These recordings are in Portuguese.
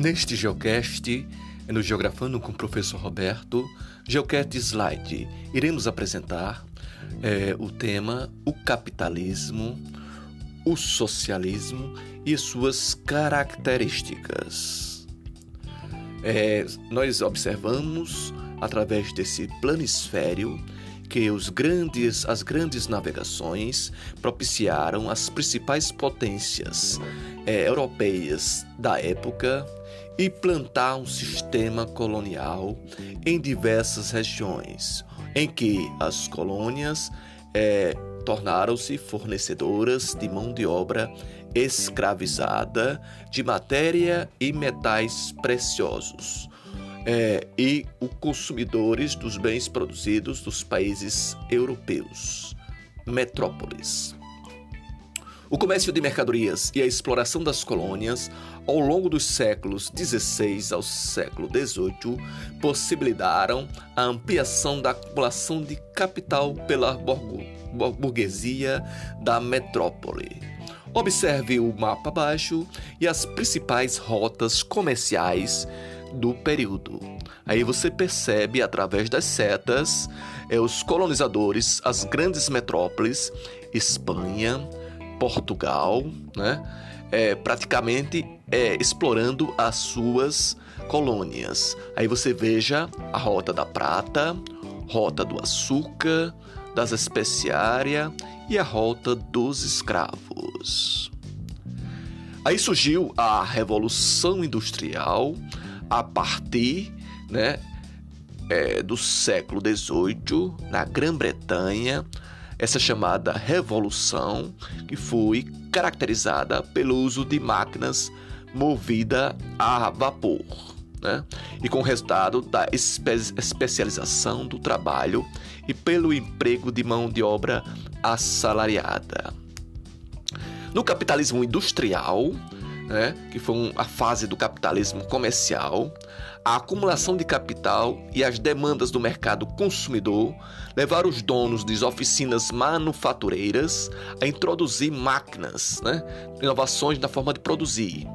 Neste Geocast, no Geografando com o professor Roberto, Geocast Slide, iremos apresentar é, o tema o capitalismo, o socialismo e suas características. É, nós observamos através desse planisfério que os grandes, as grandes navegações propiciaram as principais potências é, europeias da época e plantar um sistema colonial em diversas regiões, em que as colônias é, tornaram-se fornecedoras de mão de obra escravizada de matéria e metais preciosos. É, e os consumidores dos bens produzidos dos países europeus, metrópoles. O comércio de mercadorias e a exploração das colônias ao longo dos séculos XVI ao século XVIII possibilitaram a ampliação da acumulação de capital pela burguesia da metrópole. Observe o mapa abaixo e as principais rotas comerciais do período. Aí você percebe através das setas é, os colonizadores, as grandes metrópoles, Espanha, Portugal, né? É, praticamente é, explorando as suas colônias. Aí você veja a rota da prata, rota do açúcar, das especiárias e a rota dos escravos. Aí surgiu a Revolução Industrial a partir né, é, do século XVIII, na Grã-Bretanha, essa chamada revolução que foi caracterizada pelo uso de máquinas movidas a vapor. Né? E com o resultado da espe especialização do trabalho e pelo emprego de mão de obra assalariada. No capitalismo industrial, né, que foi a fase do capitalismo comercial, a acumulação de capital e as demandas do mercado consumidor levaram os donos de oficinas manufatureiras a introduzir máquinas, né, inovações na forma de produzir.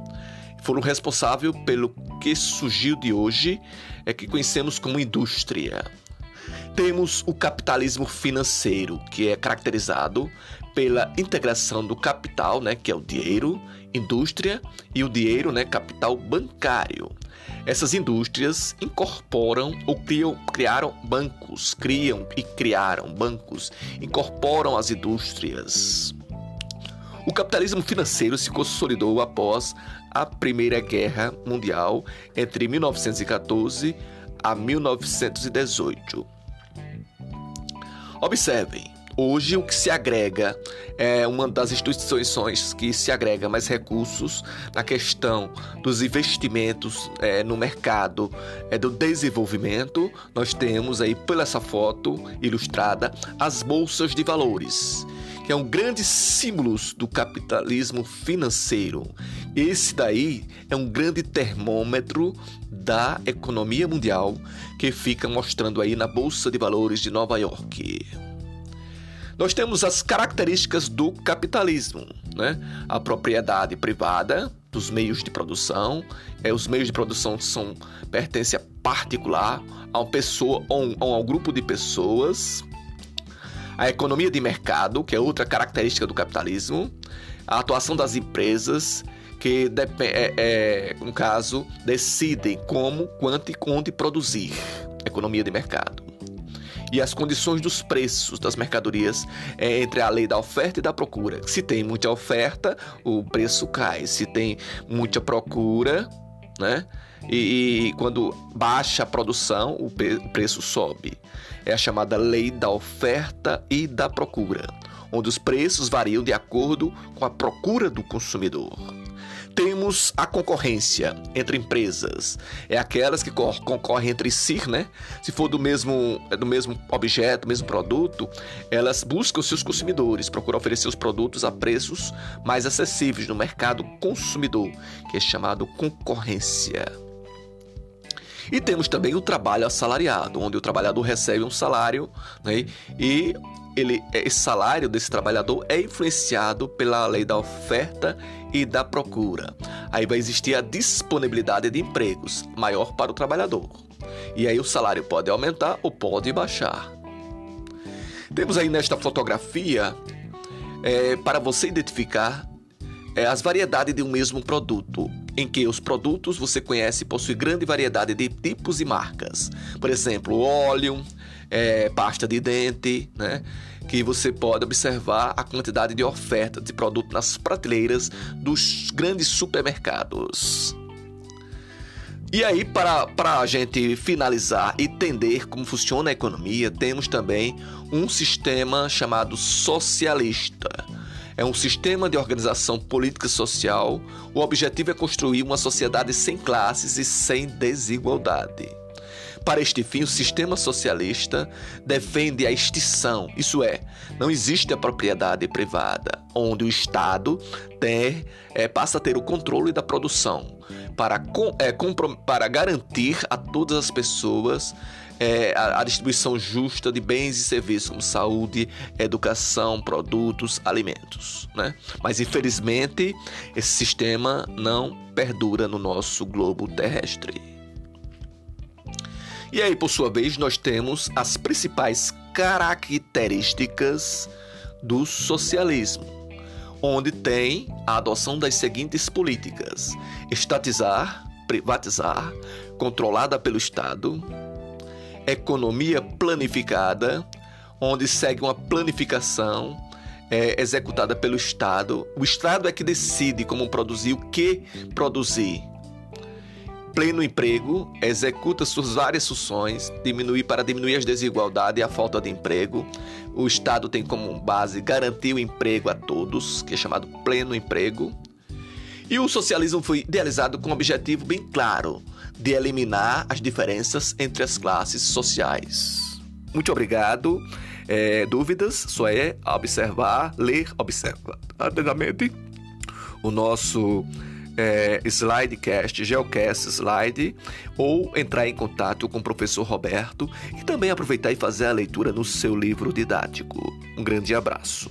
Foram responsáveis pelo que surgiu de hoje, é que conhecemos como indústria. Temos o capitalismo financeiro, que é caracterizado pela integração do capital, né, que é o dinheiro, indústria, e o dinheiro, né, capital bancário. Essas indústrias incorporam ou criam, criaram bancos, criam e criaram bancos, incorporam as indústrias. O capitalismo financeiro se consolidou após a Primeira Guerra Mundial entre 1914 a 1918. Observem, Hoje, o que se agrega é uma das instituições que se agrega mais recursos na questão dos investimentos é, no mercado é, do desenvolvimento. Nós temos aí, pela essa foto ilustrada, as bolsas de valores, que é um grande símbolo do capitalismo financeiro. Esse daí é um grande termômetro da economia mundial que fica mostrando aí na Bolsa de Valores de Nova York. Nós temos as características do capitalismo, né? A propriedade privada dos meios de produção, é, os meios de produção são pertencem a particular, a uma pessoa ou, ou a um grupo de pessoas. A economia de mercado, que é outra característica do capitalismo, a atuação das empresas, que, é, é, no caso, decidem como, quanto e onde produzir. Economia de mercado e as condições dos preços das mercadorias é entre a lei da oferta e da procura. Se tem muita oferta, o preço cai. Se tem muita procura, né? E, e quando baixa a produção, o, o preço sobe. É a chamada lei da oferta e da procura, onde os preços variam de acordo com a procura do consumidor temos a concorrência entre empresas. É aquelas que concorrem entre si, né? Se for do mesmo, do mesmo objeto, mesmo produto, elas buscam seus consumidores, procuram oferecer os produtos a preços mais acessíveis no mercado consumidor, que é chamado concorrência. E temos também o trabalho assalariado, onde o trabalhador recebe um salário né, e ele, esse salário desse trabalhador é influenciado pela lei da oferta e da procura. Aí vai existir a disponibilidade de empregos maior para o trabalhador. E aí o salário pode aumentar ou pode baixar. Temos aí nesta fotografia é, para você identificar é, as variedades de um mesmo produto, em que os produtos você conhece possuem grande variedade de tipos e marcas. Por exemplo, óleo, é, pasta de dente, né? Que você pode observar a quantidade de oferta de produto nas prateleiras dos grandes supermercados. E aí, para, para a gente finalizar e entender como funciona a economia, temos também um sistema chamado socialista. É um sistema de organização política social. O objetivo é construir uma sociedade sem classes e sem desigualdade. Para este fim, o sistema socialista defende a extinção, isso é, não existe a propriedade privada, onde o Estado é, passa a ter o controle da produção para, é, para garantir a todas as pessoas é, a, a, distribuição justa de bens e serviços como saúde, educação, produtos, alimentos. Né? Mas infelizmente esse sistema não perdura no nosso globo terrestre. E aí, por sua vez, nós temos as principais características do socialismo, onde tem a adoção das seguintes políticas: estatizar, privatizar, controlada pelo Estado, economia planificada, onde segue uma planificação é, executada pelo Estado. O Estado é que decide como produzir, o que produzir pleno emprego, executa suas várias funções, diminuir para diminuir as desigualdades e a falta de emprego. O Estado tem como base garantir o emprego a todos, que é chamado pleno emprego. E o socialismo foi idealizado com um objetivo bem claro de eliminar as diferenças entre as classes sociais. Muito obrigado. É, dúvidas? Só é observar, ler, observa atentamente o nosso é, Slidecast, Geocast Slide, ou entrar em contato com o professor Roberto e também aproveitar e fazer a leitura no seu livro didático. Um grande abraço.